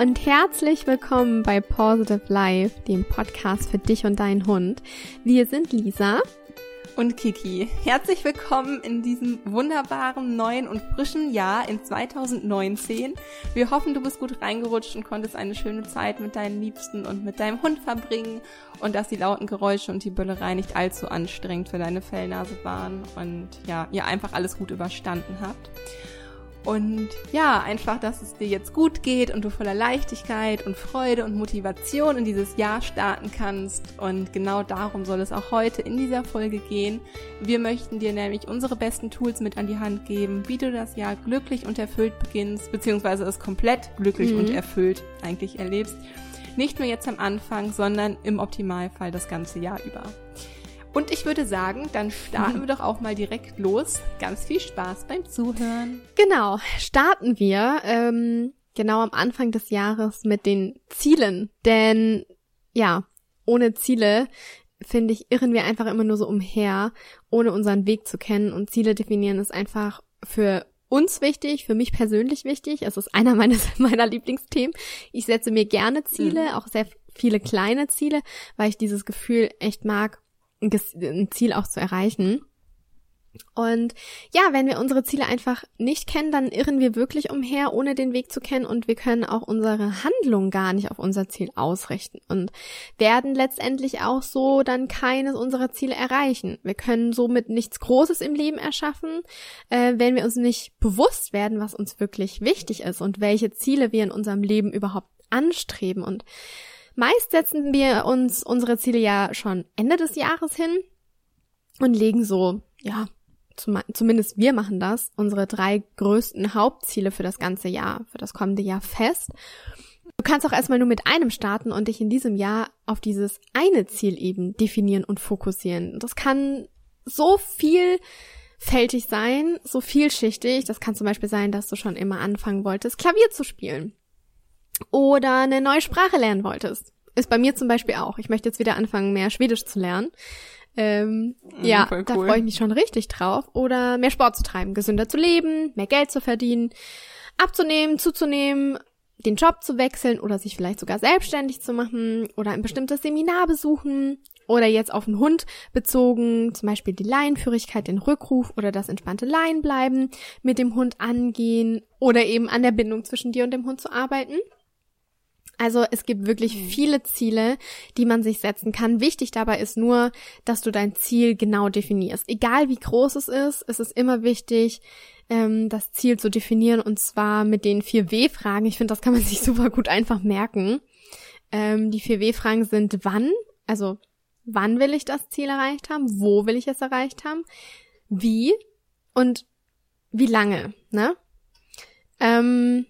und herzlich willkommen bei Positive Life, dem Podcast für dich und deinen Hund. Wir sind Lisa und Kiki. Herzlich willkommen in diesem wunderbaren neuen und frischen Jahr in 2019. Wir hoffen, du bist gut reingerutscht und konntest eine schöne Zeit mit deinen Liebsten und mit deinem Hund verbringen und dass die lauten Geräusche und die Böllerei nicht allzu anstrengend für deine Fellnase waren und ja, ihr einfach alles gut überstanden habt. Und ja, einfach, dass es dir jetzt gut geht und du voller Leichtigkeit und Freude und Motivation in dieses Jahr starten kannst. Und genau darum soll es auch heute in dieser Folge gehen. Wir möchten dir nämlich unsere besten Tools mit an die Hand geben, wie du das Jahr glücklich und erfüllt beginnst, beziehungsweise es komplett glücklich mhm. und erfüllt eigentlich erlebst. Nicht nur jetzt am Anfang, sondern im Optimalfall das ganze Jahr über. Und ich würde sagen, dann starten wir doch auch mal direkt los. Ganz viel Spaß beim Zuhören. Genau, starten wir ähm, genau am Anfang des Jahres mit den Zielen. Denn ja, ohne Ziele finde ich, irren wir einfach immer nur so umher, ohne unseren Weg zu kennen. Und Ziele definieren ist einfach für uns wichtig, für mich persönlich wichtig. Es ist einer meines, meiner Lieblingsthemen. Ich setze mir gerne Ziele, mhm. auch sehr viele kleine Ziele, weil ich dieses Gefühl echt mag, ein Ziel auch zu erreichen. Und ja, wenn wir unsere Ziele einfach nicht kennen, dann irren wir wirklich umher, ohne den Weg zu kennen und wir können auch unsere Handlung gar nicht auf unser Ziel ausrichten und werden letztendlich auch so dann keines unserer Ziele erreichen. Wir können somit nichts Großes im Leben erschaffen, äh, wenn wir uns nicht bewusst werden, was uns wirklich wichtig ist und welche Ziele wir in unserem Leben überhaupt anstreben und Meist setzen wir uns unsere Ziele ja schon Ende des Jahres hin und legen so, ja, zum, zumindest wir machen das, unsere drei größten Hauptziele für das ganze Jahr, für das kommende Jahr fest. Du kannst auch erstmal nur mit einem starten und dich in diesem Jahr auf dieses eine Ziel eben definieren und fokussieren. Das kann so vielfältig sein, so vielschichtig. Das kann zum Beispiel sein, dass du schon immer anfangen wolltest, Klavier zu spielen oder eine neue Sprache lernen wolltest. Ist bei mir zum Beispiel auch. Ich möchte jetzt wieder anfangen, mehr Schwedisch zu lernen. Ähm, mm, ja, cool. da freue ich mich schon richtig drauf. Oder mehr Sport zu treiben, gesünder zu leben, mehr Geld zu verdienen, abzunehmen, zuzunehmen, den Job zu wechseln oder sich vielleicht sogar selbstständig zu machen oder ein bestimmtes Seminar besuchen oder jetzt auf den Hund bezogen, zum Beispiel die Laienführigkeit, den Rückruf oder das entspannte Laienbleiben mit dem Hund angehen oder eben an der Bindung zwischen dir und dem Hund zu arbeiten. Also es gibt wirklich mhm. viele Ziele, die man sich setzen kann. Wichtig dabei ist nur, dass du dein Ziel genau definierst. Egal wie groß es ist, es ist immer wichtig, ähm, das Ziel zu definieren und zwar mit den vier W-Fragen. Ich finde, das kann man sich super gut einfach merken. Ähm, die vier W-Fragen sind wann, also wann will ich das Ziel erreicht haben, wo will ich es erreicht haben, wie und wie lange, ne? Ähm,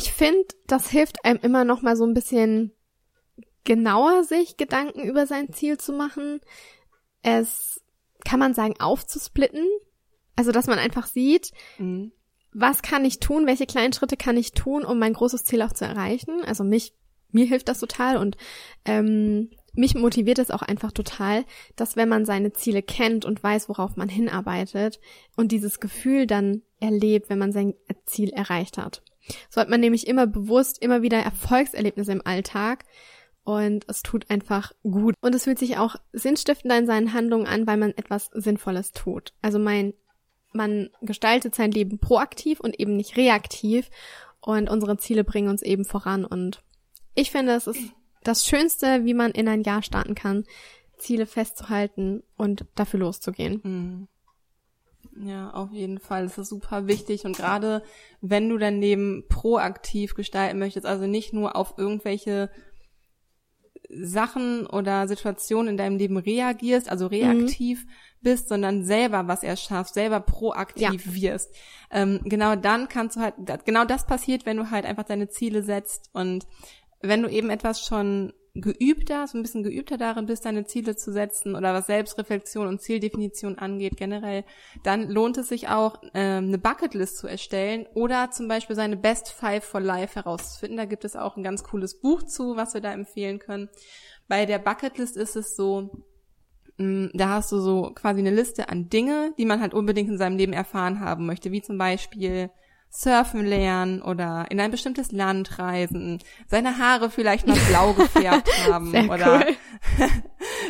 ich finde, das hilft einem immer noch mal so ein bisschen genauer sich Gedanken über sein Ziel zu machen. Es kann man sagen aufzusplitten, also dass man einfach sieht, mhm. was kann ich tun, welche kleinen Schritte kann ich tun, um mein großes Ziel auch zu erreichen. Also mich mir hilft das total und ähm, mich motiviert es auch einfach total, dass wenn man seine Ziele kennt und weiß, worauf man hinarbeitet und dieses Gefühl dann erlebt, wenn man sein Ziel erreicht hat. So hat man nämlich immer bewusst immer wieder Erfolgserlebnisse im Alltag und es tut einfach gut. Und es fühlt sich auch sinnstiftender in seinen Handlungen an, weil man etwas Sinnvolles tut. Also mein, man gestaltet sein Leben proaktiv und eben nicht reaktiv und unsere Ziele bringen uns eben voran und ich finde, es ist das Schönste, wie man in ein Jahr starten kann, Ziele festzuhalten und dafür loszugehen. Mhm. Ja, auf jeden Fall. Das ist super wichtig. Und gerade wenn du dein Leben proaktiv gestalten möchtest, also nicht nur auf irgendwelche Sachen oder Situationen in deinem Leben reagierst, also reaktiv mhm. bist, sondern selber was erschaffst, selber proaktiv ja. wirst. Ähm, genau dann kannst du halt, genau das passiert, wenn du halt einfach deine Ziele setzt und wenn du eben etwas schon geübter, so ein bisschen geübter darin bist, deine Ziele zu setzen oder was Selbstreflexion und Zieldefinition angeht generell, dann lohnt es sich auch, ähm, eine Bucketlist zu erstellen oder zum Beispiel seine Best Five for Life herauszufinden. Da gibt es auch ein ganz cooles Buch zu, was wir da empfehlen können. Bei der Bucketlist ist es so, mm, da hast du so quasi eine Liste an Dinge, die man halt unbedingt in seinem Leben erfahren haben möchte, wie zum Beispiel surfen lernen oder in ein bestimmtes Land reisen, seine Haare vielleicht mal blau gefärbt haben Sehr oder cool.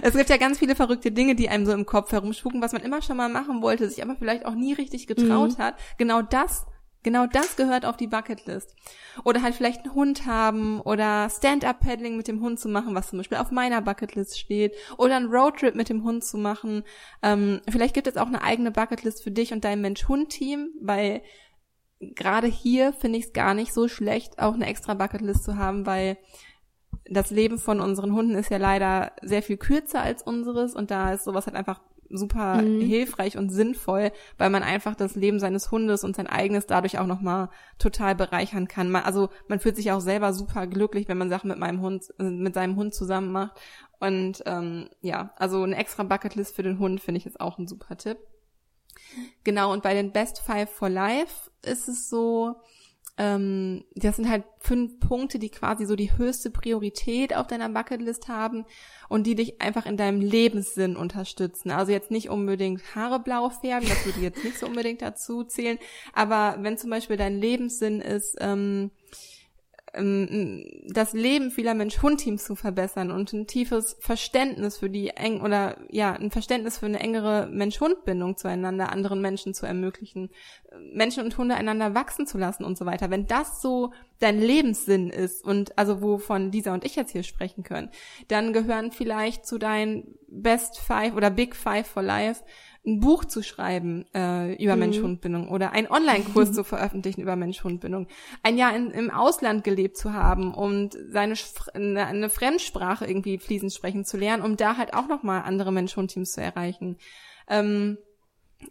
es gibt ja ganz viele verrückte Dinge, die einem so im Kopf herumspuken, was man immer schon mal machen wollte, sich aber vielleicht auch nie richtig getraut Mhm. hat. Genau das Genau das gehört auf die Bucketlist. Oder halt vielleicht einen Hund haben oder Stand-up-Paddling mit dem Hund zu machen, was zum Beispiel auf meiner Bucketlist steht. Oder einen Roadtrip mit dem Hund zu machen. Ähm, vielleicht gibt es auch eine eigene Bucketlist für dich und dein Mensch-Hund-Team, weil gerade hier finde ich es gar nicht so schlecht, auch eine extra Bucketlist zu haben, weil das Leben von unseren Hunden ist ja leider sehr viel kürzer als unseres und da ist sowas halt einfach super Mhm. hilfreich und sinnvoll, weil man einfach das Leben seines Hundes und sein eigenes dadurch auch nochmal total bereichern kann. Man, also man fühlt sich auch selber super glücklich, wenn man Sachen mit meinem Hund, äh, mit seinem Hund zusammen macht. Und ähm, ja, also eine extra Bucketlist für den Hund finde ich jetzt auch ein super Tipp. Genau, und bei den Best Five for Life ist es so, ähm, das sind halt fünf Punkte, die quasi so die höchste Priorität auf deiner Bucketlist haben und die dich einfach in deinem Lebenssinn unterstützen. Also jetzt nicht unbedingt Haare blau färben, das würde jetzt nicht so unbedingt dazu zählen, aber wenn zum Beispiel dein Lebenssinn ist, ähm, das Leben vieler Mensch-Hund-Teams zu verbessern und ein tiefes Verständnis für die eng oder ja ein Verständnis für eine engere Mensch-Hund-Bindung zueinander, anderen Menschen zu ermöglichen, Menschen und Hunde einander wachsen zu lassen und so weiter. Wenn das so dein Lebenssinn ist und also wovon Lisa und ich jetzt hier sprechen können, dann gehören vielleicht zu deinen Best Five oder Big Five for Life ein Buch zu schreiben äh, über Mhm. Mensch-Hund-Bindung oder einen Online-Kurs zu veröffentlichen über Mensch-Hund-Bindung, ein Jahr in, im Ausland gelebt zu haben und seine eine Fremdsprache irgendwie fließend sprechen zu lernen, um da halt auch nochmal andere Mensch-Hund-Teams zu erreichen. Ähm,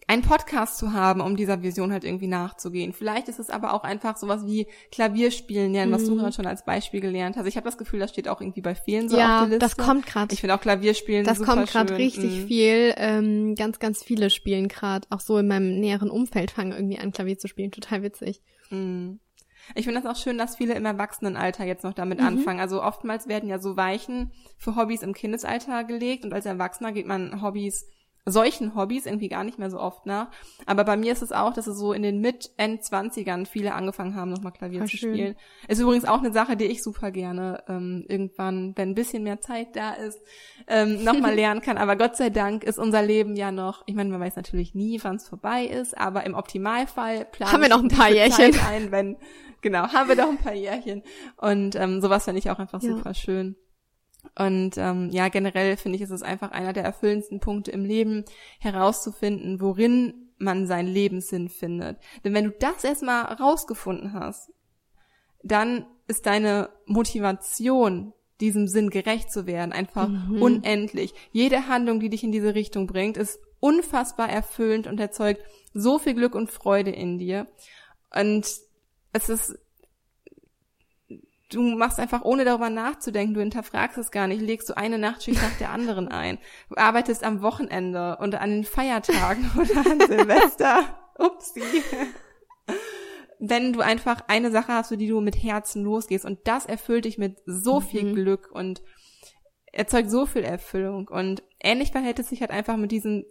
einen Podcast zu haben, um dieser Vision halt irgendwie nachzugehen. Vielleicht ist es aber auch einfach sowas wie Klavierspielen lernen, was du Mhm. gerade schon als Beispiel gelernt hast. Ich habe das Gefühl, das steht auch irgendwie bei vielen so auf ja, der Liste. das kommt gerade. Ich finde auch Klavierspielen Das super kommt gerade richtig Mm. viel. Ähm, ganz, ganz viele spielen gerade. Auch so in meinem näheren Umfeld fangen irgendwie an, Klavier zu spielen. Total witzig. Mm. Ich finde das auch schön, dass viele im Erwachsenenalter jetzt noch damit Mhm. anfangen. Also oftmals werden ja so Weichen für Hobbys im Kindesalter gelegt und als Erwachsener geht man Hobbys, solchen Hobbys irgendwie gar nicht mehr so oft nach. Aber bei mir ist es auch, dass es so in den Mid-End-20ern viele angefangen haben, nochmal Klavier Voll zu schön. spielen. Ist übrigens auch eine Sache, die ich super gerne ähm, irgendwann, wenn ein bisschen mehr Zeit da ist, ähm, nochmal lernen kann. Aber Gott sei Dank ist unser Leben ja noch, ich meine, man weiß natürlich nie, wann es vorbei ist, aber im Optimalfall planen Haben wir noch ein paar Jährchen. Ein, wenn, genau, haben wir noch ein paar Jährchen. Und ähm, sowas finde ich auch einfach Ja. super schön. Und ähm, ja, generell finde ich, ist es einfach einer der erfüllendsten Punkte im Leben, herauszufinden, worin man seinen Lebenssinn findet. Denn wenn du das erstmal rausgefunden hast, dann ist deine Motivation, diesem Sinn gerecht zu werden, einfach Mhm. unendlich. Jede Handlung, die dich in diese Richtung bringt, ist unfassbar erfüllend und erzeugt so viel Glück und Freude in dir. Und es ist, du machst einfach, ohne darüber nachzudenken, du hinterfragst es gar nicht, legst du eine Nachtschicht nach der anderen ein. Du arbeitest am Wochenende und an den Feiertagen oder an Silvester. Upsi wenn du einfach eine Sache hast, für die du mit Herzen losgehst und das erfüllt dich mit so viel Mhm. Glück und erzeugt so viel Erfüllung und ähnlich verhält es sich halt einfach mit diesen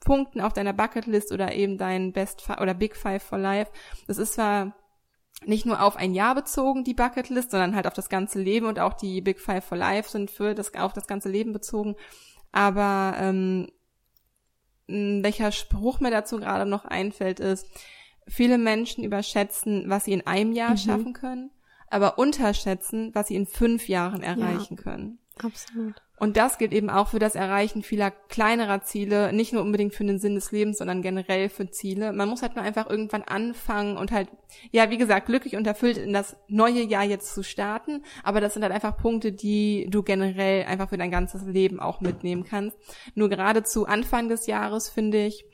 Punkten auf deiner Bucketlist oder eben dein Best Fi oder Big Five for Life. Das ist zwar nicht nur auf ein Jahr bezogen, die Bucketlist, sondern halt auf das ganze Leben und auch die Big Five for Life sind für das, auf das ganze Leben bezogen. Aber ähm, welcher Spruch mir dazu gerade noch einfällt, ist, viele Menschen überschätzen, was sie in einem Jahr Mhm. schaffen können, aber unterschätzen, was sie in fünf Jahren erreichen können. Absolut. Und das gilt eben auch für das Erreichen vieler kleinerer Ziele, nicht nur unbedingt für den Sinn des Lebens, sondern generell für Ziele. Man muss halt nur einfach irgendwann anfangen und halt, ja, wie gesagt, glücklich und erfüllt in das neue Jahr jetzt zu starten. Aber das sind halt einfach Punkte, die du generell einfach für dein ganzes Leben auch mitnehmen kannst. Nur gerade zu Anfang des Jahres finde ich,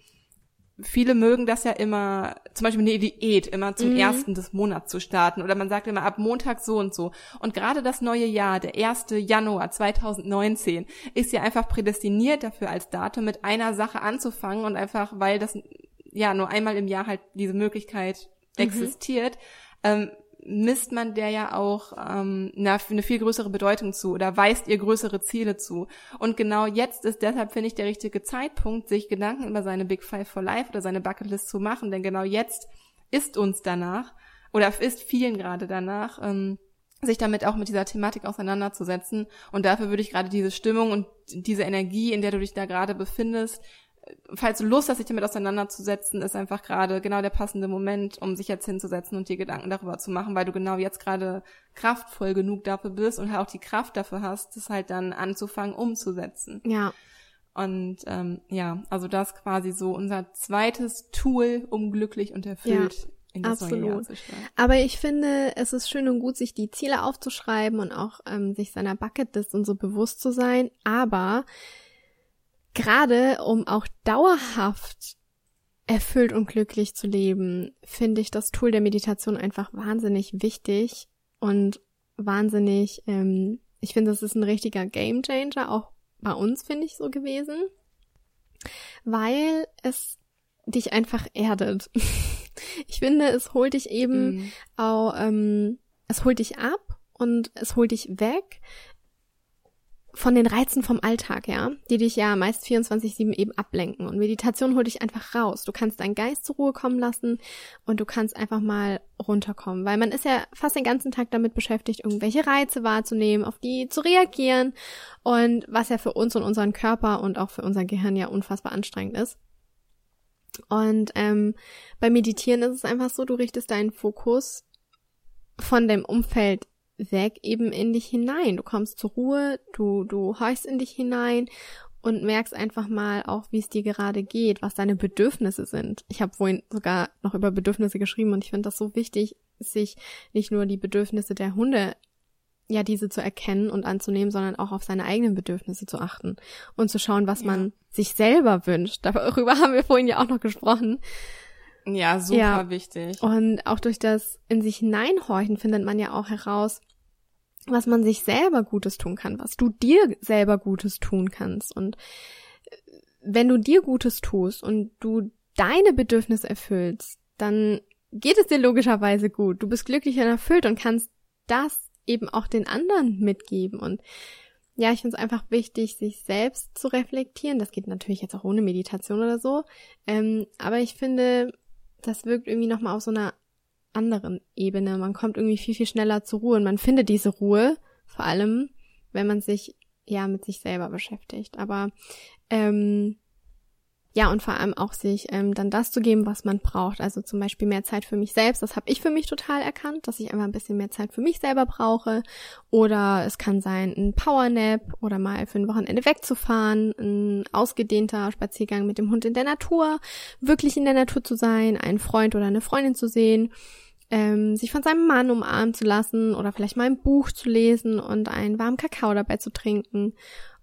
viele mögen das ja immer, zum Beispiel eine Diät, immer zum Mhm. ersten des Monats zu starten. Oder man sagt immer ab Montag so und so. Und gerade das neue Jahr, der 1. Januar 2019, ist ja einfach prädestiniert dafür als Datum mit einer Sache anzufangen und einfach, weil das ja nur einmal im Jahr halt diese Möglichkeit Mhm. existiert, ähm, misst man der ja auch ähm, eine, eine viel größere Bedeutung zu oder weist ihr größere Ziele zu. Und genau jetzt ist deshalb, finde ich, der richtige Zeitpunkt, sich Gedanken über seine Big Five for Life oder seine Bucketlist zu machen, denn genau jetzt ist uns danach oder ist vielen gerade danach, ähm, sich damit auch mit dieser Thematik auseinanderzusetzen. Und dafür würde ich gerade diese Stimmung und diese Energie, in der du dich da gerade befindest, falls du Lust hast, dich damit auseinanderzusetzen, ist einfach gerade genau der passende Moment, um sich jetzt hinzusetzen und dir Gedanken darüber zu machen, weil du genau jetzt gerade kraftvoll genug dafür bist und halt auch die Kraft dafür hast, das halt dann anzufangen umzusetzen. Ja. Und ähm, ja, also das quasi so unser zweites Tool, um glücklich und erfüllt ja. Absolut. Aber ich finde, es ist schön und gut, sich die Ziele aufzuschreiben und auch ähm, sich seiner Bucketlist und so bewusst zu sein. Aber gerade um auch dauerhaft erfüllt und glücklich zu leben, finde ich das Tool der Meditation einfach wahnsinnig wichtig und wahnsinnig, ähm, ich finde, das ist ein richtiger Gamechanger, auch bei uns finde ich so gewesen, weil es dich einfach erdet. ich finde, es holt dich eben mhm. auch, ähm, es holt dich ab und es holt dich weg von den Reizen vom Alltag, ja, die dich ja meist 24-7 eben ablenken. Und Meditation holt dich einfach raus. Du kannst deinen Geist zur Ruhe kommen lassen und du kannst einfach mal runterkommen, weil man ist ja fast den ganzen Tag damit beschäftigt, irgendwelche Reize wahrzunehmen, auf die zu reagieren und was ja für uns und unseren Körper und auch für unser Gehirn ja unfassbar anstrengend ist. Und ähm, beim Meditieren ist es einfach so, du richtest deinen Fokus von dem Umfeld weg eben in dich hinein. Du kommst zur Ruhe, du, du horchst in dich hinein und merkst einfach mal auch, wie es dir gerade geht, was deine Bedürfnisse sind. Ich habe vorhin sogar noch über Bedürfnisse geschrieben und ich finde das so wichtig, sich nicht nur die Bedürfnisse der Hunde ja diese zu erkennen und anzunehmen, sondern auch auf seine eigenen Bedürfnisse zu achten und zu schauen, was ja. man sich selber wünscht. Darüber haben wir vorhin ja auch noch gesprochen. Ja, super ja. wichtig. Und auch durch das in sich hineinhorchen findet man ja auch heraus, was man sich selber Gutes tun kann, was du dir selber Gutes tun kannst. Und äh, wenn du dir Gutes tust und du deine Bedürfnisse erfüllst, dann geht es dir logischerweise gut. Du bist glücklich und erfüllt und kannst das eben auch den anderen mitgeben. Und ja, ich finde es einfach wichtig, sich selbst zu reflektieren. Das geht natürlich jetzt auch ohne Meditation oder so. Ähm, aber ich finde, das wirkt irgendwie nochmal auf so einer anderen Ebene. Man kommt irgendwie viel, viel schneller zur Ruhe und man findet diese Ruhe, vor allem, wenn man sich ja mit sich selber beschäftigt. Aber ähm, ja, und vor allem auch sich ähm, dann das zu geben, was man braucht. Also zum Beispiel mehr Zeit für mich selbst. Das habe ich für mich total erkannt, dass ich einfach ein bisschen mehr Zeit für mich selber brauche. Oder es kann sein, ein Powernap oder mal für ein Wochenende wegzufahren, ein ausgedehnter Spaziergang mit dem Hund in der Natur, wirklich in der Natur zu sein, einen Freund oder eine Freundin zu sehen. Ähm, sich von seinem Mann umarmen zu lassen oder vielleicht mal ein Buch zu lesen und einen warmen Kakao dabei zu trinken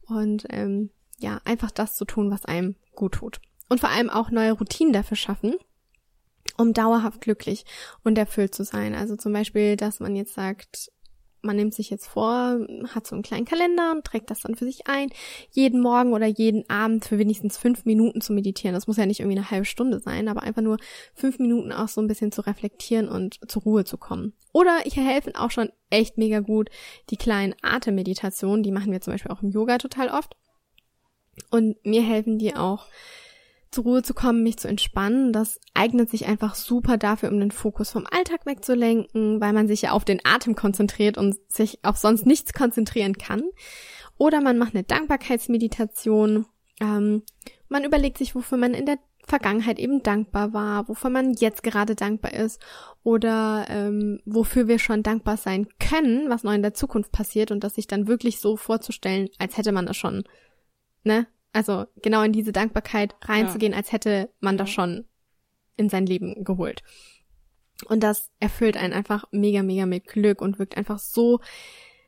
und ähm, ja, einfach das zu tun, was einem gut tut. Und vor allem auch neue Routinen dafür schaffen, um dauerhaft glücklich und erfüllt zu sein. Also zum Beispiel, dass man jetzt sagt, man nimmt sich jetzt vor, hat so einen kleinen Kalender und trägt das dann für sich ein, jeden Morgen oder jeden Abend für wenigstens fünf Minuten zu meditieren. Das muss ja nicht irgendwie eine halbe Stunde sein, aber einfach nur fünf Minuten auch so ein bisschen zu reflektieren und zur Ruhe zu kommen. Oder hier helfen auch schon echt mega gut die kleinen Atemmeditationen, die machen wir zum Beispiel auch im Yoga total oft. Und mir helfen die auch, zur Ruhe zu kommen, mich zu entspannen. Das eignet sich einfach super dafür, um den Fokus vom Alltag wegzulenken, weil man sich ja auf den Atem konzentriert und sich auf sonst nichts konzentrieren kann. Oder man macht eine Dankbarkeitsmeditation. Ähm, man überlegt sich, wofür man in der Vergangenheit eben dankbar war, wofür man jetzt gerade dankbar ist oder ähm, wofür wir schon dankbar sein können, was neu in der Zukunft passiert und das sich dann wirklich so vorzustellen, als hätte man das schon ne? Also genau in diese Dankbarkeit reinzugehen, ja. als hätte man das schon in sein Leben geholt. Und das erfüllt einen einfach mega, mega mit Glück und wirkt einfach so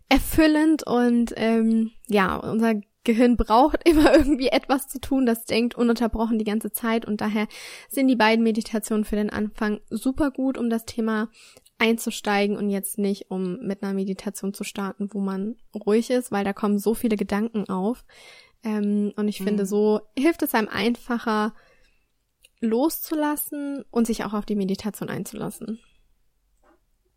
erfüllend und ähm, ja, unser Gehirn braucht immer irgendwie etwas zu tun, das denkt ununterbrochen die ganze Zeit und daher sind die beiden Meditationen für den Anfang super gut, um das Thema einzusteigen und jetzt nicht, um mit einer Meditation zu starten, wo man ruhig ist, weil da kommen so viele Gedanken auf, ähm, und ich mhm. finde, so hilft es einem einfacher loszulassen und sich auch auf die Meditation einzulassen.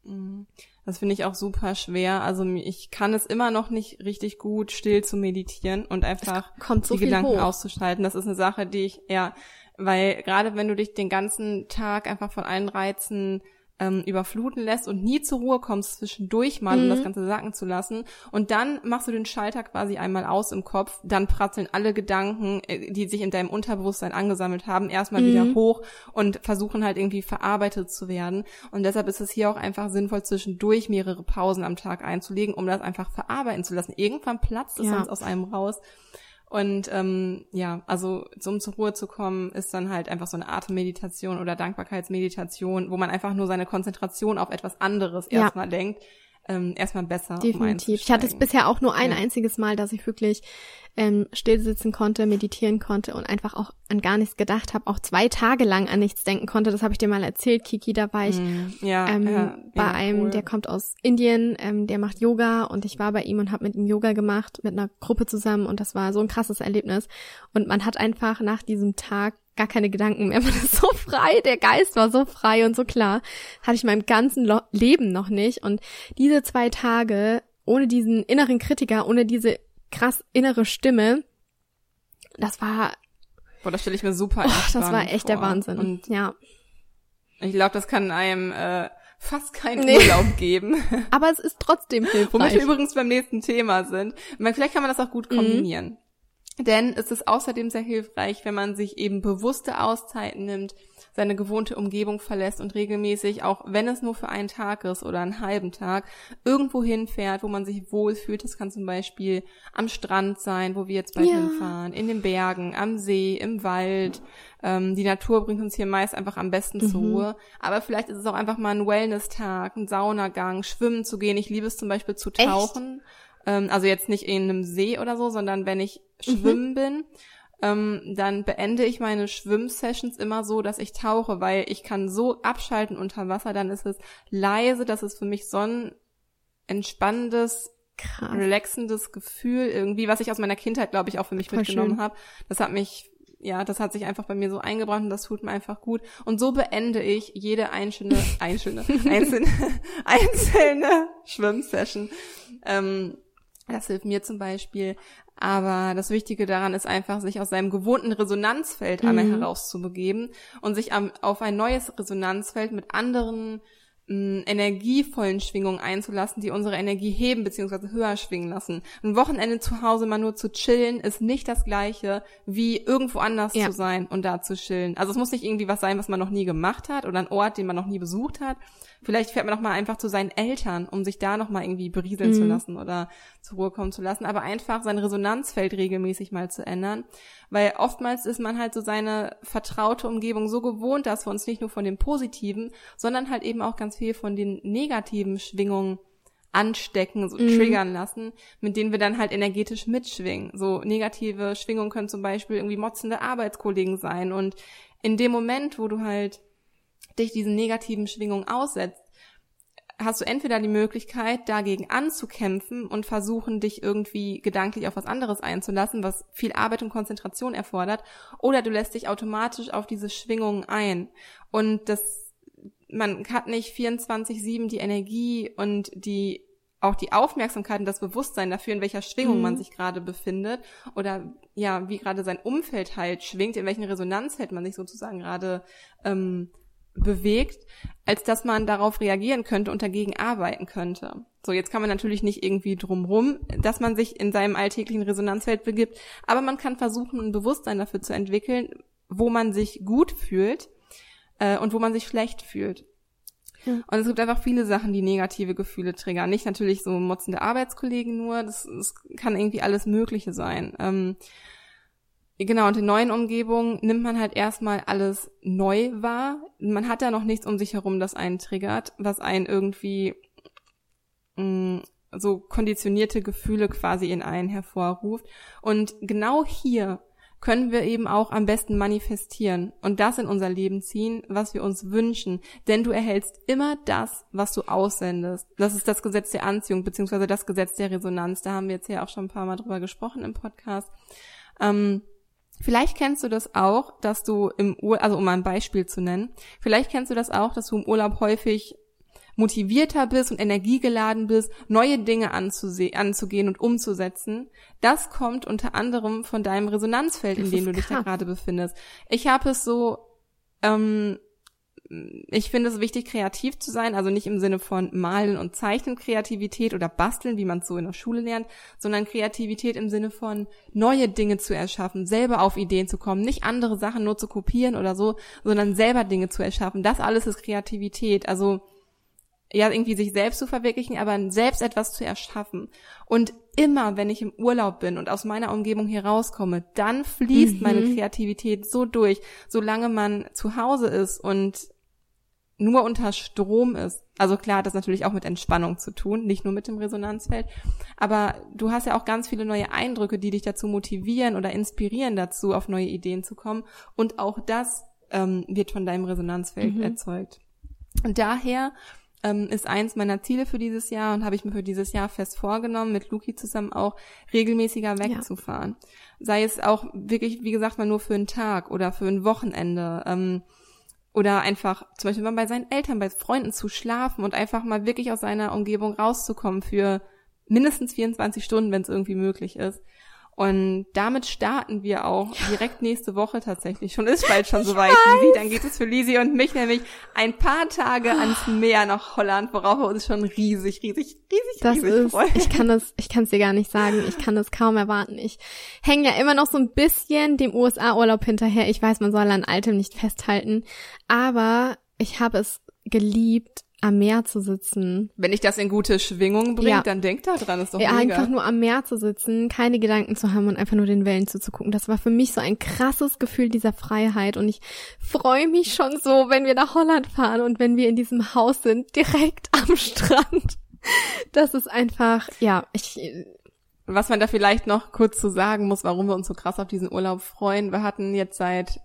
Mhm. Das finde ich auch super schwer. Also ich kann es immer noch nicht richtig gut, still zu meditieren und einfach so die Gedanken hoch. auszuschalten. Das ist eine Sache, die ich, ja, weil gerade wenn du dich den ganzen Tag einfach von allen Reizen ähm, überfluten lässt und nie zur Ruhe kommst zwischendurch mal, um Mhm. das Ganze sacken zu lassen. Und dann machst du den Schalter quasi einmal aus im Kopf, dann prasseln alle Gedanken, äh, die sich in deinem Unterbewusstsein angesammelt haben, erstmal Mhm. wieder hoch und versuchen halt irgendwie verarbeitet zu werden. Und deshalb ist es hier auch einfach sinnvoll, zwischendurch mehrere Pausen am Tag einzulegen, um das einfach verarbeiten zu lassen. Irgendwann platzt es Ja. sonst aus einem raus. Und ähm, ja, also so, um zur Ruhe zu kommen, ist dann halt einfach so eine Atemmeditation oder Dankbarkeitsmeditation, wo man einfach nur seine Konzentration auf etwas anderes Ja. erstmal denkt, ähm, erstmal besser. Um Definitiv. Ich hatte es bisher auch nur ein Ja. einziges Mal, dass ich wirklich ähm, still sitzen konnte, meditieren konnte und einfach auch an gar nichts gedacht habe, auch zwei Tage lang an nichts denken konnte. Das habe ich dir mal erzählt, Kiki. Da war ich Mm, ja, ähm, ja, bei mega einem, cool. der kommt aus Indien, ähm, der macht Yoga und ich war bei ihm und habe mit ihm Yoga gemacht, mit einer Gruppe zusammen und das war so ein krasses Erlebnis. Und man hat einfach nach diesem Tag gar keine Gedanken mehr. Man ist so frei, der Geist war so frei und so klar. Hatte ich in meinem ganzen Lo Leben noch nicht. Und diese zwei Tage, ohne diesen inneren Kritiker, ohne diese krass innere Stimme, das war, Boah, das stelle ich mir super oh, das war echt der vor. Wahnsinn. Und ja. ich glaube, das kann einem äh, fast keinen Nee. Urlaub geben. Aber es ist trotzdem Womit hilfreich. wir übrigens beim nächsten Thema sind. Vielleicht kann man das auch gut Mhm. Denn es ist außerdem sehr hilfreich, wenn man sich eben bewusste Auszeiten nimmt, seine gewohnte Umgebung verlässt und regelmäßig, auch wenn es nur für einen Tag ist oder einen halben Tag, irgendwo hinfährt, wo man sich wohlfühlt. Das kann zum Beispiel am Strand sein, wo wir jetzt bald Ja. hinfahren, in den Bergen, am See, im Wald. Ähm, die Natur bringt uns hier meist einfach am besten zur Mhm. Ruhe. Aber vielleicht ist es auch einfach mal ein Wellness-Tag, ein Saunagang, schwimmen zu gehen. Ich liebe es zum Beispiel zu Echt? tauchen. Ähm, also jetzt nicht in einem See oder so, sondern wenn ich Mhm. schwimmen bin, ähm, dann beende ich meine Schwimmsessions immer so, dass ich tauche, weil ich kann so abschalten unter Wasser, dann ist es leise, das ist für mich so ein entspannendes, Krass. relaxendes Gefühl irgendwie, was ich aus meiner Kindheit, glaube ich, auch für mich Voll mitgenommen habe. Das hat mich, ja, das hat sich einfach bei mir so eingebrannt und das tut mir einfach gut. Und so beende ich jede einzelne, einzelne, einzelne, einzelne Schwimmsession. Ähm, das hilft mir zum Beispiel. Aber das Wichtige daran ist einfach, sich aus seinem gewohnten Resonanzfeld einmal Mhm. herauszubegeben und sich am, auf ein neues Resonanzfeld mit anderen mh, energievollen Schwingungen einzulassen, die unsere Energie heben bzw. höher schwingen lassen. Ein Wochenende zu Hause mal nur zu chillen ist nicht das gleiche, wie irgendwo anders Ja. zu sein und da zu chillen. Also es muss nicht irgendwie was sein, was man noch nie gemacht hat oder ein Ort, den man noch nie besucht hat. Vielleicht fährt man doch mal einfach zu seinen Eltern, um sich da noch mal irgendwie berieseln zu Mhm. lassen oder zur Ruhe kommen zu lassen, aber einfach sein Resonanzfeld regelmäßig mal zu ändern, weil oftmals ist man halt so seine vertraute Umgebung so gewohnt, dass wir uns nicht nur von dem Positiven, sondern halt eben auch ganz viel von den negativen Schwingungen anstecken, so Mhm. triggern lassen, mit denen wir dann halt energetisch mitschwingen. So negative Schwingungen können zum Beispiel irgendwie motzende Arbeitskollegen sein und in dem Moment, wo du halt dich diesen negativen Schwingungen aussetzt, hast du entweder die Möglichkeit, dagegen anzukämpfen und versuchen, dich irgendwie gedanklich auf was anderes einzulassen, was viel Arbeit und Konzentration erfordert, oder du lässt dich automatisch auf diese Schwingungen ein. Und das, man hat nicht 24-7 die Energie und die auch die Aufmerksamkeit und das Bewusstsein dafür, in welcher Schwingung Mhm. man sich gerade befindet oder ja, wie gerade sein Umfeld halt schwingt, in welchen Resonanzfeld man sich sozusagen gerade ähm, bewegt, als dass man darauf reagieren könnte und dagegen arbeiten könnte. So, jetzt kann man natürlich nicht irgendwie drumrum, dass man sich in seinem alltäglichen Resonanzfeld begibt, aber man kann versuchen, ein Bewusstsein dafür zu entwickeln, wo man sich gut fühlt äh, und wo man sich schlecht fühlt. Ja. Und es gibt einfach viele Sachen, die negative Gefühle triggern. Nicht natürlich so motzende Arbeitskollegen nur, das, das kann irgendwie alles Mögliche sein. Ähm, Genau, und in neuen Umgebungen nimmt man halt erstmal alles neu wahr. Man hat da noch nichts um sich herum, das einen triggert, was einen irgendwie mh, so konditionierte Gefühle quasi in einen hervorruft. Und genau hier können wir eben auch am besten manifestieren und das in unser Leben ziehen, was wir uns wünschen. Denn du erhältst immer das, was du aussendest. Das ist das Gesetz der Anziehung, beziehungsweise das Gesetz der Resonanz. Da haben wir jetzt ja auch schon ein paar Mal drüber gesprochen im Podcast. Ähm, Vielleicht kennst du das auch, dass du im Urlaub, also um mal ein Beispiel zu nennen, vielleicht kennst du das auch, dass du im Urlaub häufig motivierter bist und energiegeladen bist, neue Dinge anzugehen und umzusetzen, das kommt unter anderem von deinem Resonanzfeld, in dem du dich da gerade befindest. Ich habe es so ähm, ich finde es wichtig, kreativ zu sein, also nicht im Sinne von Malen und Zeichnen Kreativität oder Basteln, wie man es so in der Schule lernt, sondern Kreativität im Sinne von neue Dinge zu erschaffen, selber auf Ideen zu kommen, nicht andere Sachen nur zu kopieren oder so, sondern selber Dinge zu erschaffen. Das alles ist Kreativität. Also ja, irgendwie sich selbst zu verwirklichen, aber selbst etwas zu erschaffen. Und immer, wenn ich im Urlaub bin und aus meiner Umgebung hier rauskomme, dann fließt mhm. meine Kreativität so durch, solange man zu Hause ist und nur unter Strom ist. Also klar hat das natürlich auch mit Entspannung zu tun, nicht nur mit dem Resonanzfeld. Aber du hast ja auch ganz viele neue Eindrücke, die dich dazu motivieren oder inspirieren dazu, auf neue Ideen zu kommen. Und auch das ähm, wird von deinem Resonanzfeld mhm. erzeugt. Und daher ähm, ist eins meiner Ziele für dieses Jahr und habe ich mir für dieses Jahr fest vorgenommen, mit Luki zusammen auch regelmäßiger wegzufahren. Ja. Sei es auch wirklich, wie gesagt, mal nur für einen Tag oder für ein Wochenende. Ähm, oder einfach zum Beispiel mal bei seinen Eltern, bei Freunden zu schlafen und einfach mal wirklich aus seiner Umgebung rauszukommen für mindestens 24 Stunden, wenn es irgendwie möglich ist. Und damit starten wir auch direkt nächste Woche tatsächlich. Schon ist bald schon soweit. Dann geht es für Lisi und mich nämlich ein paar Tage ans Meer nach Holland, worauf wir uns schon riesig, riesig, riesig, das riesig ist, freuen. Ich kann das, ich kann es dir gar nicht sagen. Ich kann das kaum erwarten. Ich hänge ja immer noch so ein bisschen dem USA-Urlaub hinterher. Ich weiß, man soll an Altem nicht festhalten. Aber ich habe es geliebt, am Meer zu sitzen. Wenn ich das in gute Schwingung bringt, ja. dann denk da dran, ist doch ja, mega. einfach nur am Meer zu sitzen, keine Gedanken zu haben und einfach nur den Wellen zuzugucken. Das war für mich so ein krasses Gefühl dieser Freiheit und ich freue mich schon so, wenn wir nach Holland fahren und wenn wir in diesem Haus sind, direkt am Strand. Das ist einfach, ja, ich was man da vielleicht noch kurz zu sagen muss, warum wir uns so krass auf diesen Urlaub freuen. Wir hatten jetzt seit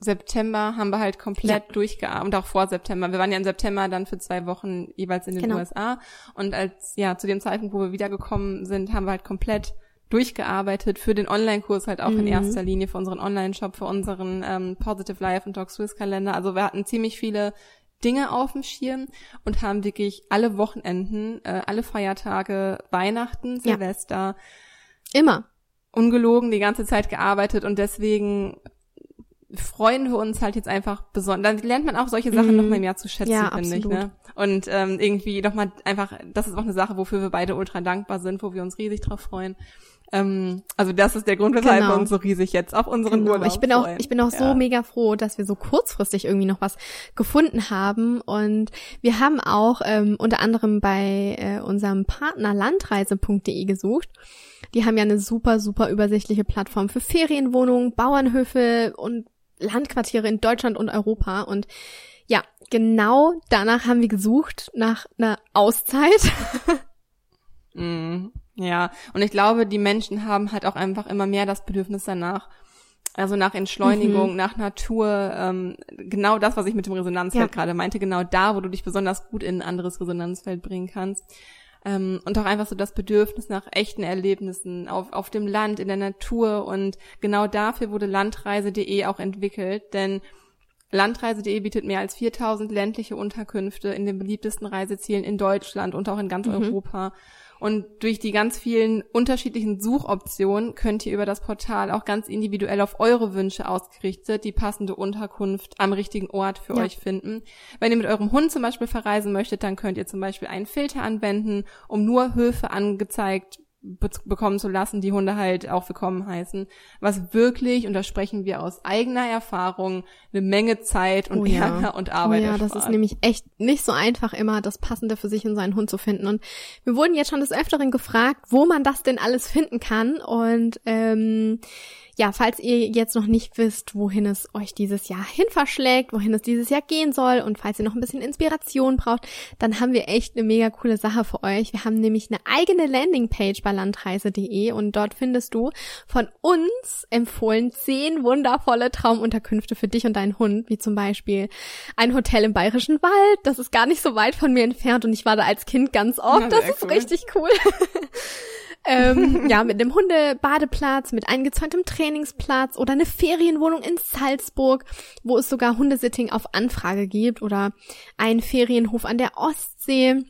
September haben wir halt komplett ja. durchgearbeitet und auch vor September. Wir waren ja im September dann für zwei Wochen jeweils in den genau. USA und als ja zu dem Zeitpunkt, wo wir wiedergekommen sind, haben wir halt komplett durchgearbeitet für den Online-Kurs halt auch mhm. in erster Linie für unseren Online-Shop, für unseren ähm, Positive Life und Talk Swiss Kalender. Also wir hatten ziemlich viele Dinge auf dem Schirm und haben wirklich alle Wochenenden, äh, alle Feiertage, Weihnachten, Silvester. Ja. Immer. Ungelogen die ganze Zeit gearbeitet und deswegen freuen wir uns halt jetzt einfach besonders. Dann lernt man auch solche Sachen mhm. noch mal mehr zu schätzen, ja, finde ich. Ne? Und ähm, irgendwie noch mal einfach, das ist auch eine Sache, wofür wir beide ultra dankbar sind, wo wir uns riesig drauf freuen. Ähm, also das ist der Grund, weshalb genau. wir uns so riesig jetzt auf unseren genau. Urlaub ich bin freuen. auch, Ich bin auch ja. so mega froh, dass wir so kurzfristig irgendwie noch was gefunden haben. Und wir haben auch ähm, unter anderem bei äh, unserem Partner landreise.de gesucht. Die haben ja eine super, super übersichtliche Plattform für Ferienwohnungen, Bauernhöfe und Landquartiere in Deutschland und Europa. Und ja, genau danach haben wir gesucht, nach einer Auszeit. mm, ja, und ich glaube, die Menschen haben halt auch einfach immer mehr das Bedürfnis danach. Also nach Entschleunigung, mhm. nach Natur, ähm, genau das, was ich mit dem Resonanzfeld ja. gerade meinte, genau da, wo du dich besonders gut in ein anderes Resonanzfeld bringen kannst. Ähm, und auch einfach so das Bedürfnis nach echten Erlebnissen auf, auf dem Land, in der Natur. Und genau dafür wurde Landreise.de auch entwickelt, denn Landreise.de bietet mehr als 4000 ländliche Unterkünfte in den beliebtesten Reisezielen in Deutschland und auch in ganz mhm. Europa. Und durch die ganz vielen unterschiedlichen Suchoptionen könnt ihr über das Portal auch ganz individuell auf eure Wünsche ausgerichtet die passende Unterkunft am richtigen Ort für ja. euch finden. Wenn ihr mit eurem Hund zum Beispiel verreisen möchtet, dann könnt ihr zum Beispiel einen Filter anwenden, um nur Höfe angezeigt be bekommen zu lassen, die Hunde halt auch willkommen heißen, was wirklich, und da sprechen wir aus eigener Erfahrung, eine Menge Zeit und oh ja. Ärger und Arbeit oh ja, erspart. das ist nämlich echt nicht so einfach immer, das Passende für sich und seinen Hund zu finden. Und wir wurden jetzt schon des Öfteren gefragt, wo man das denn alles finden kann. Und ähm, ja, falls ihr jetzt noch nicht wisst, wohin es euch dieses Jahr hin verschlägt, wohin es dieses Jahr gehen soll und falls ihr noch ein bisschen Inspiration braucht, dann haben wir echt eine mega coole Sache für euch. Wir haben nämlich eine eigene Landingpage bei landreise.de und dort findest du von uns empfohlen zehn wundervolle Traumunterkünfte für dich und deinen Hund, wie zum Beispiel ein Hotel im Bayerischen Wald. Das ist gar nicht so weit von mir entfernt und ich war da als Kind ganz oft. Ja, das ist cool. richtig cool. ähm, ja, mit einem Hundebadeplatz, mit eingezäuntem Trainingsplatz oder eine Ferienwohnung in Salzburg, wo es sogar Hundesitting auf Anfrage gibt oder ein Ferienhof an der Ostsee,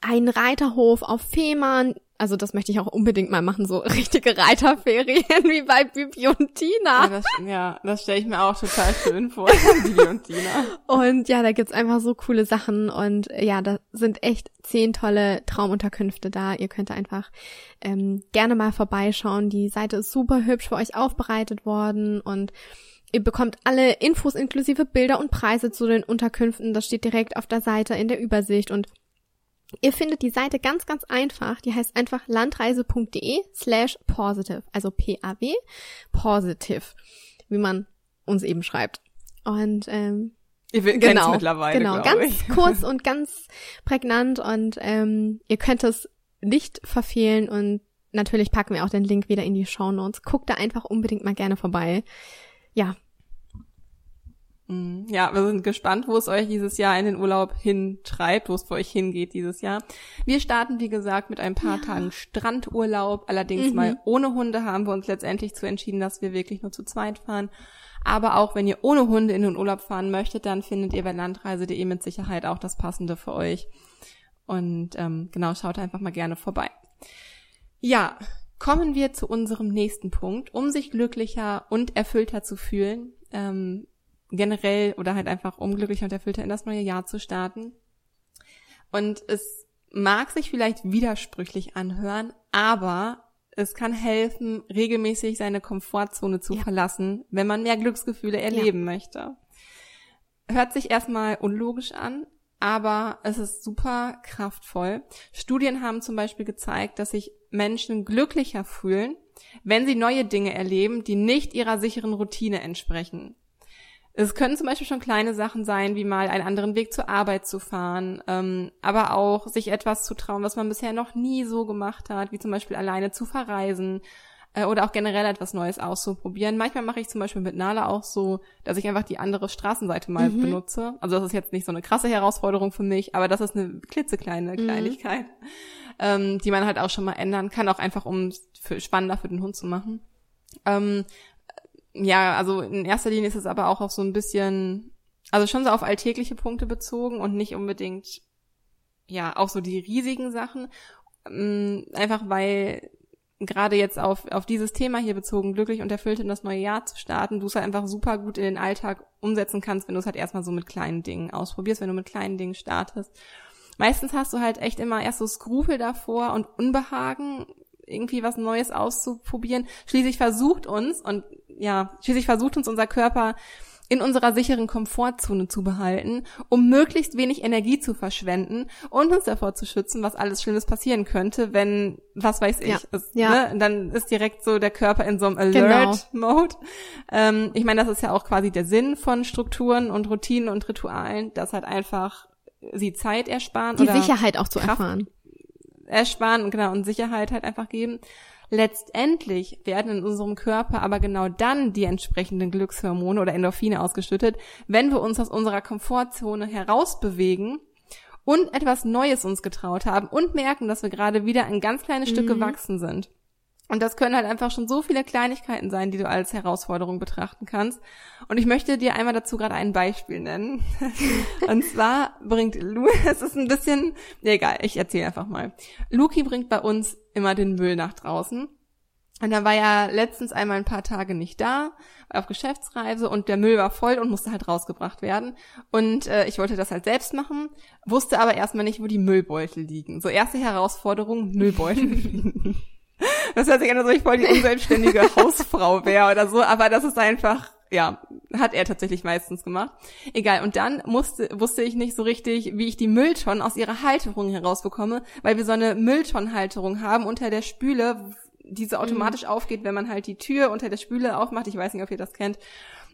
ein Reiterhof auf Fehmarn, also das möchte ich auch unbedingt mal machen, so richtige Reiterferien wie bei Bibi und Tina. Ja, das, ja, das stelle ich mir auch total schön vor, Bibi und Tina. Und ja, da gibt's einfach so coole Sachen und ja, da sind echt zehn tolle Traumunterkünfte da. Ihr könnt einfach ähm, gerne mal vorbeischauen. Die Seite ist super hübsch für euch aufbereitet worden und Ihr bekommt alle Infos inklusive Bilder und Preise zu den Unterkünften. Das steht direkt auf der Seite in der Übersicht und Ihr findet die Seite ganz, ganz einfach. Die heißt einfach landreise.de slash positive, also P-A-W, positive, wie man uns eben schreibt. Und ähm, Ihr genau, mittlerweile, genau, ganz ich. kurz und ganz prägnant und ähm, ihr könnt es nicht verfehlen und natürlich packen wir auch den Link wieder in die Show Notes. Guckt da einfach unbedingt mal gerne vorbei. Ja. Ja, wir sind gespannt, wo es euch dieses Jahr in den Urlaub hintreibt, wo es für euch hingeht dieses Jahr. Wir starten, wie gesagt, mit ein paar ja. Tagen Strandurlaub. Allerdings mhm. mal ohne Hunde haben wir uns letztendlich zu entschieden, dass wir wirklich nur zu zweit fahren. Aber auch wenn ihr ohne Hunde in den Urlaub fahren möchtet, dann findet ihr bei landreise.de mit Sicherheit auch das Passende für euch. Und ähm, genau, schaut einfach mal gerne vorbei. Ja, kommen wir zu unserem nächsten Punkt. Um sich glücklicher und erfüllter zu fühlen, ähm, generell oder halt einfach unglücklicher und erfüllter in das neue Jahr zu starten. Und es mag sich vielleicht widersprüchlich anhören, aber es kann helfen, regelmäßig seine Komfortzone zu ja. verlassen, wenn man mehr Glücksgefühle erleben ja. möchte. Hört sich erstmal unlogisch an, aber es ist super kraftvoll. Studien haben zum Beispiel gezeigt, dass sich Menschen glücklicher fühlen, wenn sie neue Dinge erleben, die nicht ihrer sicheren Routine entsprechen. Es können zum Beispiel schon kleine Sachen sein, wie mal einen anderen Weg zur Arbeit zu fahren, ähm, aber auch sich etwas zu trauen, was man bisher noch nie so gemacht hat, wie zum Beispiel alleine zu verreisen äh, oder auch generell etwas Neues auszuprobieren. Manchmal mache ich zum Beispiel mit Nala auch so, dass ich einfach die andere Straßenseite mal mhm. benutze. Also das ist jetzt nicht so eine krasse Herausforderung für mich, aber das ist eine klitzekleine mhm. Kleinigkeit, ähm, die man halt auch schon mal ändern kann, auch einfach um es spannender für den Hund zu machen. Ähm, ja, also in erster Linie ist es aber auch auf so ein bisschen, also schon so auf alltägliche Punkte bezogen und nicht unbedingt, ja, auch so die riesigen Sachen. Ähm, einfach weil gerade jetzt auf, auf dieses Thema hier bezogen, glücklich und erfüllt in das neue Jahr zu starten, du es halt einfach super gut in den Alltag umsetzen kannst, wenn du es halt erstmal so mit kleinen Dingen ausprobierst, wenn du mit kleinen Dingen startest. Meistens hast du halt echt immer erst so Skrupel davor und Unbehagen, irgendwie was Neues auszuprobieren. Schließlich versucht uns, und ja, schließlich versucht uns unser Körper in unserer sicheren Komfortzone zu behalten, um möglichst wenig Energie zu verschwenden und uns davor zu schützen, was alles Schlimmes passieren könnte, wenn, was weiß ich, ja. Ist, ja. Ne? dann ist direkt so der Körper in so einem Alert-Mode. Genau. Ähm, ich meine, das ist ja auch quasi der Sinn von Strukturen und Routinen und Ritualen, dass halt einfach sie Zeit ersparen. Die Sicherheit auch zu Kraft erfahren. Ersparen genau, und Sicherheit halt einfach geben. Letztendlich werden in unserem Körper aber genau dann die entsprechenden Glückshormone oder Endorphine ausgeschüttet, wenn wir uns aus unserer Komfortzone herausbewegen und etwas Neues uns getraut haben und merken, dass wir gerade wieder ein ganz kleines Stück mhm. gewachsen sind. Und das können halt einfach schon so viele Kleinigkeiten sein, die du als Herausforderung betrachten kannst. Und ich möchte dir einmal dazu gerade ein Beispiel nennen. Und zwar bringt Lu, es ist ein bisschen, egal, ich erzähle einfach mal. Luki bringt bei uns immer den Müll nach draußen. Und da war ja letztens einmal ein paar Tage nicht da, auf Geschäftsreise und der Müll war voll und musste halt rausgebracht werden. Und äh, ich wollte das halt selbst machen, wusste aber erstmal nicht, wo die Müllbeutel liegen. So erste Herausforderung, Müllbeutel. Das hört sich an, als ob ich voll die unselbstständige Hausfrau wäre oder so, aber das ist einfach, ja, hat er tatsächlich meistens gemacht. Egal, und dann musste, wusste ich nicht so richtig, wie ich die Mülltonnen aus ihrer Halterung herausbekomme, weil wir so eine Mülltonnenhalterung haben unter der Spüle, die so automatisch mhm. aufgeht, wenn man halt die Tür unter der Spüle aufmacht. Ich weiß nicht, ob ihr das kennt.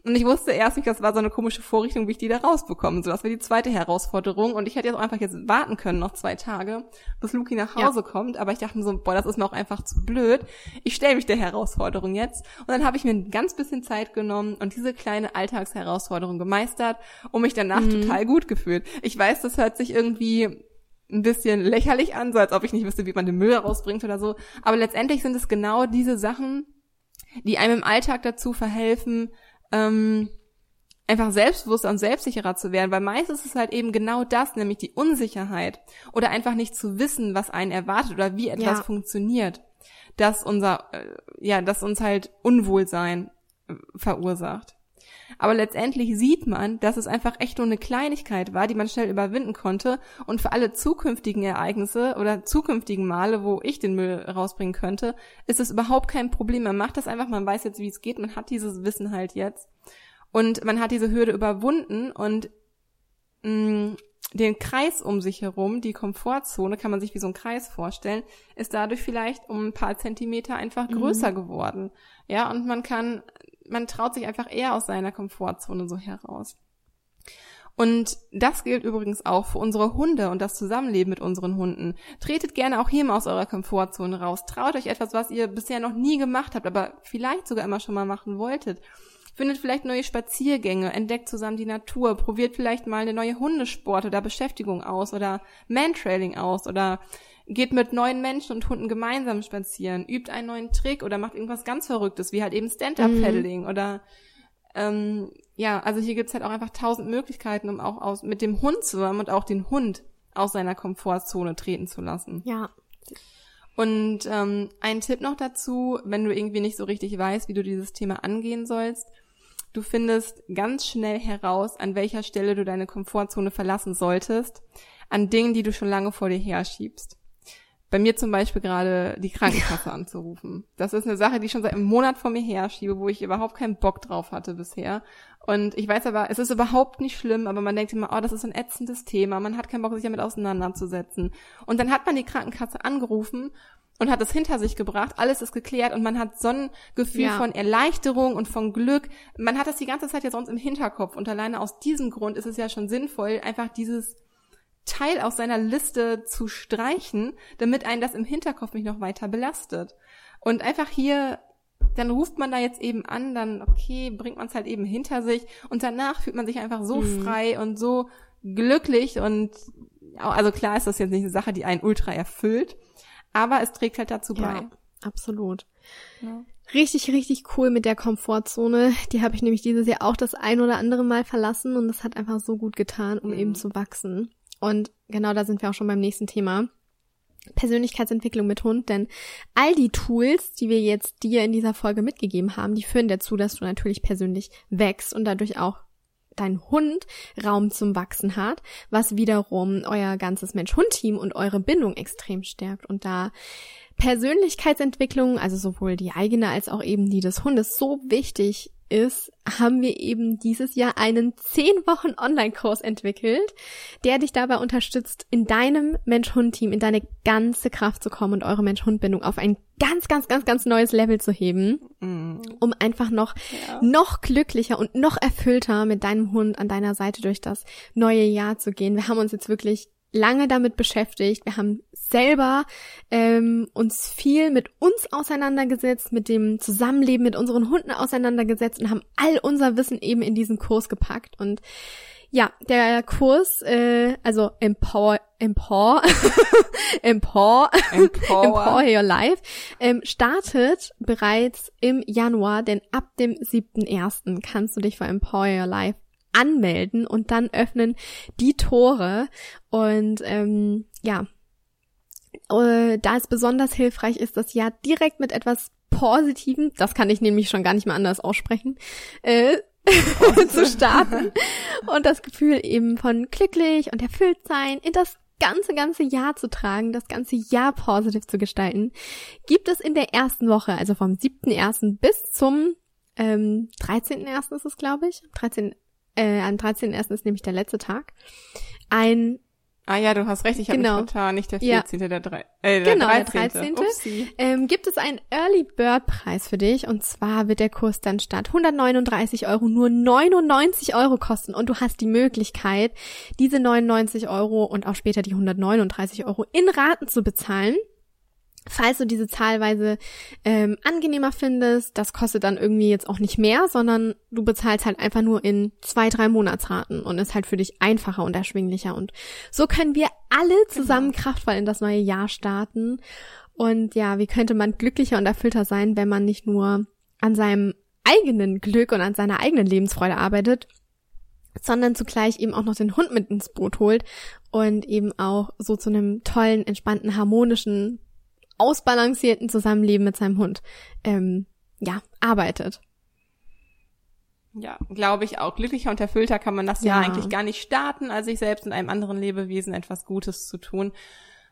Und ich wusste erst nicht, das war so eine komische Vorrichtung, wie ich die da rausbekomme. So, das war die zweite Herausforderung. Und ich hätte jetzt auch einfach jetzt warten können, noch zwei Tage, bis Luki nach Hause ja. kommt. Aber ich dachte mir so, boah, das ist mir auch einfach zu blöd. Ich stelle mich der Herausforderung jetzt. Und dann habe ich mir ein ganz bisschen Zeit genommen und diese kleine Alltagsherausforderung gemeistert und mich danach mhm. total gut gefühlt. Ich weiß, das hört sich irgendwie ein bisschen lächerlich an, so als ob ich nicht wüsste, wie man den Müll rausbringt oder so. Aber letztendlich sind es genau diese Sachen, die einem im Alltag dazu verhelfen, ähm, einfach selbstbewusster und selbstsicherer zu werden, weil meistens ist es halt eben genau das, nämlich die Unsicherheit oder einfach nicht zu wissen, was einen erwartet oder wie etwas ja. funktioniert, dass unser, äh, ja, dass uns halt Unwohlsein äh, verursacht. Aber letztendlich sieht man, dass es einfach echt nur eine Kleinigkeit war, die man schnell überwinden konnte. Und für alle zukünftigen Ereignisse oder zukünftigen Male, wo ich den Müll rausbringen könnte, ist es überhaupt kein Problem. Man macht das einfach, man weiß jetzt, wie es geht, man hat dieses Wissen halt jetzt. Und man hat diese Hürde überwunden und mh, mm, den Kreis um sich herum, die Komfortzone, kann man sich wie so ein Kreis vorstellen, ist dadurch vielleicht um ein paar Zentimeter einfach mhm. größer mhm. geworden. Ja, und man kann, man traut sich einfach eher aus seiner Komfortzone so heraus. Und das gilt übrigens auch für unsere Hunde und das Zusammenleben mit unseren Hunden. Tretet gerne auch hier mal aus eurer Komfortzone raus. Traut euch etwas, was ihr bisher noch nie gemacht habt, aber vielleicht sogar immer schon mal machen wolltet. Findet vielleicht neue Spaziergänge, entdeckt zusammen die Natur, probiert vielleicht mal eine neue Hundesport oder Beschäftigung aus oder Mantrailing aus oder geht mit neuen Menschen und Hunden gemeinsam spazieren, übt einen neuen Trick oder macht irgendwas ganz Verrücktes, wie halt eben Stand-Up-Paddling mhm. oder ähm, ja, also hier gibt's halt auch einfach tausend Möglichkeiten, um auch aus, mit dem Hund zusammen und auch den Hund aus seiner Komfortzone treten zu lassen. Ja. Und ähm, ein Tipp noch dazu, wenn du irgendwie nicht so richtig weißt, wie du dieses Thema angehen sollst, Du findest ganz schnell heraus, an welcher Stelle du deine Komfortzone verlassen solltest, an Dingen, die du schon lange vor dir herschiebst. Bei mir zum Beispiel gerade die Krankenkasse anzurufen. Das ist eine Sache, die ich schon seit einem Monat vor mir herschiebe, wo ich überhaupt keinen Bock drauf hatte bisher. Und ich weiß aber, es ist überhaupt nicht schlimm, aber man denkt immer, oh, das ist ein ätzendes Thema, man hat keinen Bock, sich damit auseinanderzusetzen. Und dann hat man die Krankenkasse angerufen und hat es hinter sich gebracht. Alles ist geklärt und man hat so ein Gefühl ja. von Erleichterung und von Glück. Man hat das die ganze Zeit ja sonst im Hinterkopf und alleine aus diesem Grund ist es ja schon sinnvoll, einfach dieses Teil aus seiner Liste zu streichen, damit einen das im Hinterkopf nicht noch weiter belastet. Und einfach hier, dann ruft man da jetzt eben an, dann okay, bringt man es halt eben hinter sich und danach fühlt man sich einfach so mhm. frei und so glücklich und also klar ist das jetzt nicht eine Sache, die einen ultra erfüllt, aber es trägt halt dazu bei. Ja, absolut. Ja. Richtig, richtig cool mit der Komfortzone. Die habe ich nämlich dieses Jahr auch das ein oder andere Mal verlassen und das hat einfach so gut getan, um mhm. eben zu wachsen. Und genau da sind wir auch schon beim nächsten Thema. Persönlichkeitsentwicklung mit Hund, denn all die Tools, die wir jetzt dir in dieser Folge mitgegeben haben, die führen dazu, dass du natürlich persönlich wächst und dadurch auch dein Hund Raum zum Wachsen hat, was wiederum euer ganzes Mensch-Hund-Team und eure Bindung extrem stärkt und da Persönlichkeitsentwicklung, also sowohl die eigene als auch eben die des Hundes, so wichtig ist, haben wir eben dieses Jahr einen 10 Wochen Online-Kurs entwickelt, der dich dabei unterstützt, in deinem Mensch-Hund-Team in deine ganze Kraft zu kommen und eure Mensch-Hund-Bindung auf ein ganz, ganz, ganz, ganz neues Level zu heben, mm. um einfach noch, ja. noch glücklicher und noch erfüllter mit deinem Hund an deiner Seite durch das neue Jahr zu gehen. Wir haben uns jetzt wirklich lange damit beschäftigt. Wir haben selber ähm, uns viel mit uns auseinandergesetzt, mit dem Zusammenleben mit unseren Hunden auseinandergesetzt und haben all unser Wissen eben in diesen Kurs gepackt. Und ja, der Kurs, äh, also Empower, Empower, Empower, Empower, Empower Your Life, ähm, startet bereits im Januar, denn ab dem 7.1. kannst du dich für Empower Your Life anmelden und dann öffnen die Tore. Und ähm, ja, äh, da es besonders hilfreich ist, das Jahr direkt mit etwas Positivem, das kann ich nämlich schon gar nicht mehr anders aussprechen, äh, zu starten und das Gefühl eben von glücklich und erfüllt sein in das ganze, ganze Jahr zu tragen, das ganze Jahr positiv zu gestalten, gibt es in der ersten Woche, also vom 7.1. bis zum ähm, 13.1. ist es, glaube ich, 13 äh, am 13.01. ist nämlich der letzte Tag, ein Ah ja, du hast recht, ich habe genau. mich vertan, nicht der 14., ja. der, 3, äh, der genau, 13. Der 13. Ähm, gibt es einen Early Bird Preis für dich und zwar wird der Kurs dann statt 139 Euro nur 99 Euro kosten und du hast die Möglichkeit, diese 99 Euro und auch später die 139 Euro in Raten zu bezahlen. Falls du diese Zahlweise ähm, angenehmer findest, das kostet dann irgendwie jetzt auch nicht mehr, sondern du bezahlst halt einfach nur in zwei, drei Monatsraten und ist halt für dich einfacher und erschwinglicher. Und so können wir alle genau. zusammen genau. kraftvoll in das neue Jahr starten. Und ja, wie könnte man glücklicher und erfüllter sein, wenn man nicht nur an seinem eigenen Glück und an seiner eigenen Lebensfreude arbeitet, sondern zugleich eben auch noch den Hund mit ins Boot holt und eben auch so zu einem tollen, entspannten, harmonischen ausbalancierten Zusammenleben mit seinem Hund ähm, ja arbeitet. Ja, glaube ich auch. Glücklicher und erfüllter kann man das ja. Eigentlich gar nicht starten, als sich selbst und einem anderen Lebewesen etwas Gutes zu tun,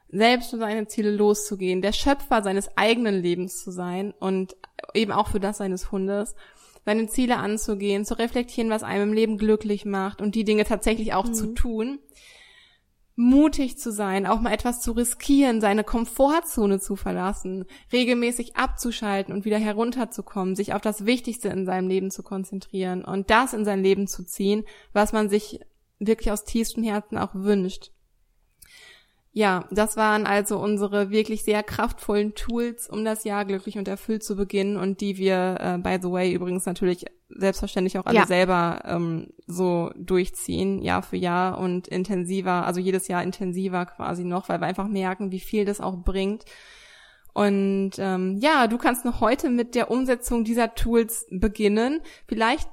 selbst für seine Ziele loszugehen, der Schöpfer seines eigenen Lebens zu sein und eben auch für das seines Hundes, seine Ziele anzugehen, zu reflektieren, was einem im Leben glücklich macht und die Dinge tatsächlich auch mhm. zu tun mutig zu sein, auch mal etwas zu riskieren, seine Komfortzone zu verlassen, regelmäßig abzuschalten und wieder herunterzukommen, sich auf das Wichtigste in seinem Leben zu konzentrieren und das in sein Leben zu ziehen, was man sich wirklich aus tiefstem Herzen auch wünscht. Ja, das waren also unsere wirklich sehr kraftvollen Tools, um das Jahr glücklich und erfüllt zu beginnen und die wir, äh, by the way, übrigens natürlich selbstverständlich auch alle ja. selber ähm, so durchziehen, Jahr für Jahr und intensiver, also jedes Jahr intensiver quasi noch, weil wir einfach merken, wie viel das auch bringt. Und ähm, ja, du kannst noch heute mit der Umsetzung dieser Tools beginnen. Vielleicht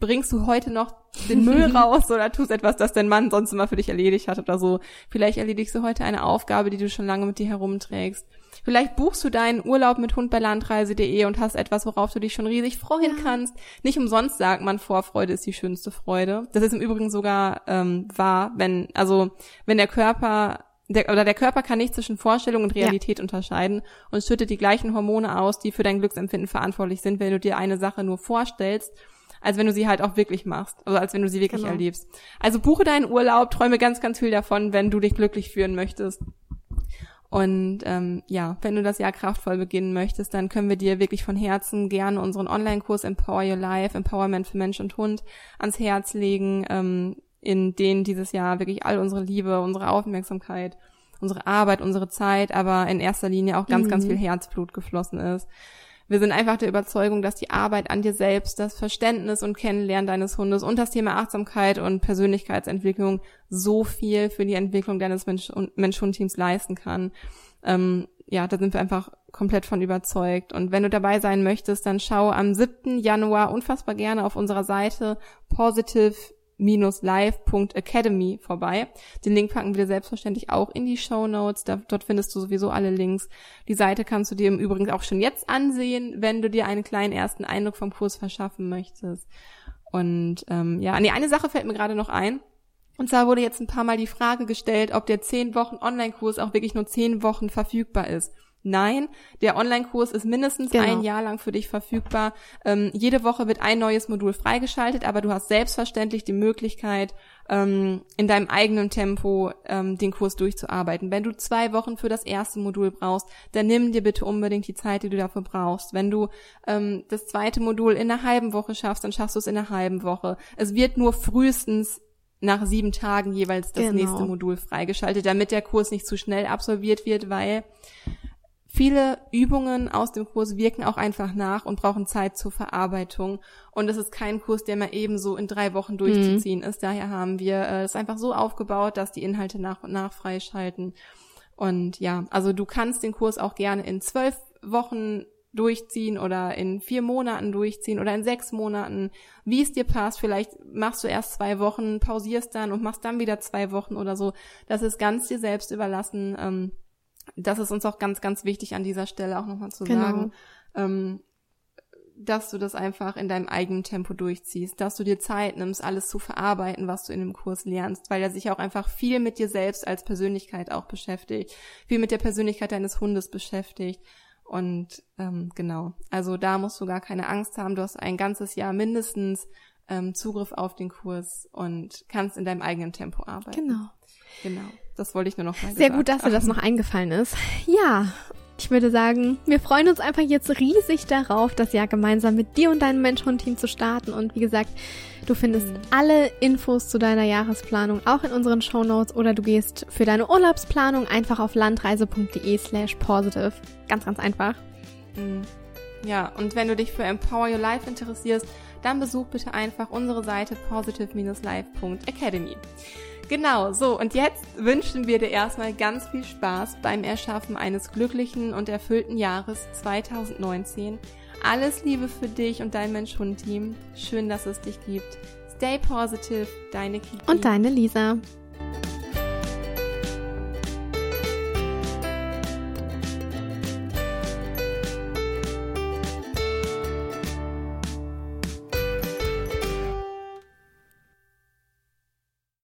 bringst du heute noch den Müll raus oder tust etwas, das dein Mann sonst immer für dich erledigt hat oder so. Vielleicht erledigst du heute eine Aufgabe, die du schon lange mit dir herumträgst. Vielleicht buchst du deinen Urlaub mit Hund bei Landreise.de und hast etwas, worauf du dich schon riesig freuen ja. kannst. Nicht umsonst sagt man, Vorfreude ist die schönste Freude. Das ist im Übrigen sogar ähm, wahr, wenn, also wenn der Körper der, oder der Körper kann nicht zwischen Vorstellung und Realität ja. unterscheiden und schüttet die gleichen Hormone aus, die für dein Glücksempfinden verantwortlich sind, wenn du dir eine Sache nur vorstellst als wenn du sie halt auch wirklich machst. Also als wenn du sie wirklich genau. erlebst. Also buche deinen Urlaub, träume ganz, ganz viel davon, wenn du dich glücklich führen möchtest. Und ähm, ja, wenn du das Jahr kraftvoll beginnen möchtest, dann können wir dir wirklich von Herzen gerne unseren Online-Kurs Empower Your Life, Empowerment für Mensch und Hund ans Herz legen, ähm, in denen dieses Jahr wirklich all unsere Liebe, unsere Aufmerksamkeit, unsere Arbeit, unsere Zeit, aber in erster Linie auch ganz, mhm. ganz viel Herzblut geflossen ist. Wir sind einfach der Überzeugung, dass die Arbeit an dir selbst, das Verständnis und Kennenlernen deines Hundes und das Thema Achtsamkeit und Persönlichkeitsentwicklung so viel für die Entwicklung deines Mensch-Hund-Teams leisten kann. Ähm, ja, da sind wir einfach komplett von überzeugt. Und wenn du dabei sein möchtest, dann schau am 7. Januar unfassbar gerne auf unserer Seite positive live.academy vorbei. Den Link packen wir selbstverständlich auch in die Show Notes. Dort findest du sowieso alle Links. Die Seite kannst du dir im Übrigen auch schon jetzt ansehen, wenn du dir einen kleinen ersten Eindruck vom Kurs verschaffen möchtest. Und ähm, ja, nee, eine Sache fällt mir gerade noch ein. Und zwar wurde jetzt ein paar Mal die Frage gestellt, ob der 10 Wochen Online-Kurs auch wirklich nur 10 Wochen verfügbar ist. Nein, der Online-Kurs ist mindestens genau. ein Jahr lang für dich verfügbar. Ähm, jede Woche wird ein neues Modul freigeschaltet, aber du hast selbstverständlich die Möglichkeit, ähm, in deinem eigenen Tempo ähm, den Kurs durchzuarbeiten. Wenn du zwei Wochen für das erste Modul brauchst, dann nimm dir bitte unbedingt die Zeit, die du dafür brauchst. Wenn du ähm, das zweite Modul in einer halben Woche schaffst, dann schaffst du es in einer halben Woche. Es wird nur frühestens nach sieben Tagen jeweils das genau. nächste Modul freigeschaltet, damit der Kurs nicht zu schnell absolviert wird, weil Viele Übungen aus dem Kurs wirken auch einfach nach und brauchen Zeit zur Verarbeitung. Und es ist kein Kurs, der mal eben so in drei Wochen durchzuziehen mhm. ist. Daher haben wir äh, es einfach so aufgebaut, dass die Inhalte nach und nach freischalten. Und ja, also du kannst den Kurs auch gerne in zwölf Wochen durchziehen oder in vier Monaten durchziehen oder in sechs Monaten, wie es dir passt. Vielleicht machst du erst zwei Wochen, pausierst dann und machst dann wieder zwei Wochen oder so. Das ist ganz dir selbst überlassen. Ähm, das ist uns auch ganz, ganz wichtig an dieser Stelle auch nochmal zu genau. sagen, ähm, dass du das einfach in deinem eigenen Tempo durchziehst, dass du dir Zeit nimmst, alles zu verarbeiten, was du in dem Kurs lernst, weil er sich auch einfach viel mit dir selbst als Persönlichkeit auch beschäftigt, viel mit der Persönlichkeit deines Hundes beschäftigt. Und ähm, genau, also da musst du gar keine Angst haben. Du hast ein ganzes Jahr mindestens ähm, Zugriff auf den Kurs und kannst in deinem eigenen Tempo arbeiten. Genau. Genau. Das wollte ich nur noch mal Sehr gut, dass dir das noch eingefallen ist. Ja. ich würde sagen, wir freuen uns einfach jetzt riesig darauf, das Jahr gemeinsam mit dir und deinem Mensch-Hund-Team zu starten. Und wie gesagt, du findest mhm. alle Infos zu deiner Jahresplanung auch in unseren Show Notes oder du gehst für deine Urlaubsplanung einfach auf landreise.de slash positive. Ganz, ganz einfach. Mhm. Ja, und wenn du dich für Empower Your Life interessierst, dann besuch bitte einfach unsere Seite positive-life.academy. Genau, so und jetzt wünschen wir dir erstmal ganz viel Spaß beim Erschaffen eines glücklichen und erfüllten Jahres 2019. Alles Liebe für dich und dein Mensch-Hund-Team. Schön, dass es dich gibt. Stay positive, deine Kiki. Und deine Lisa.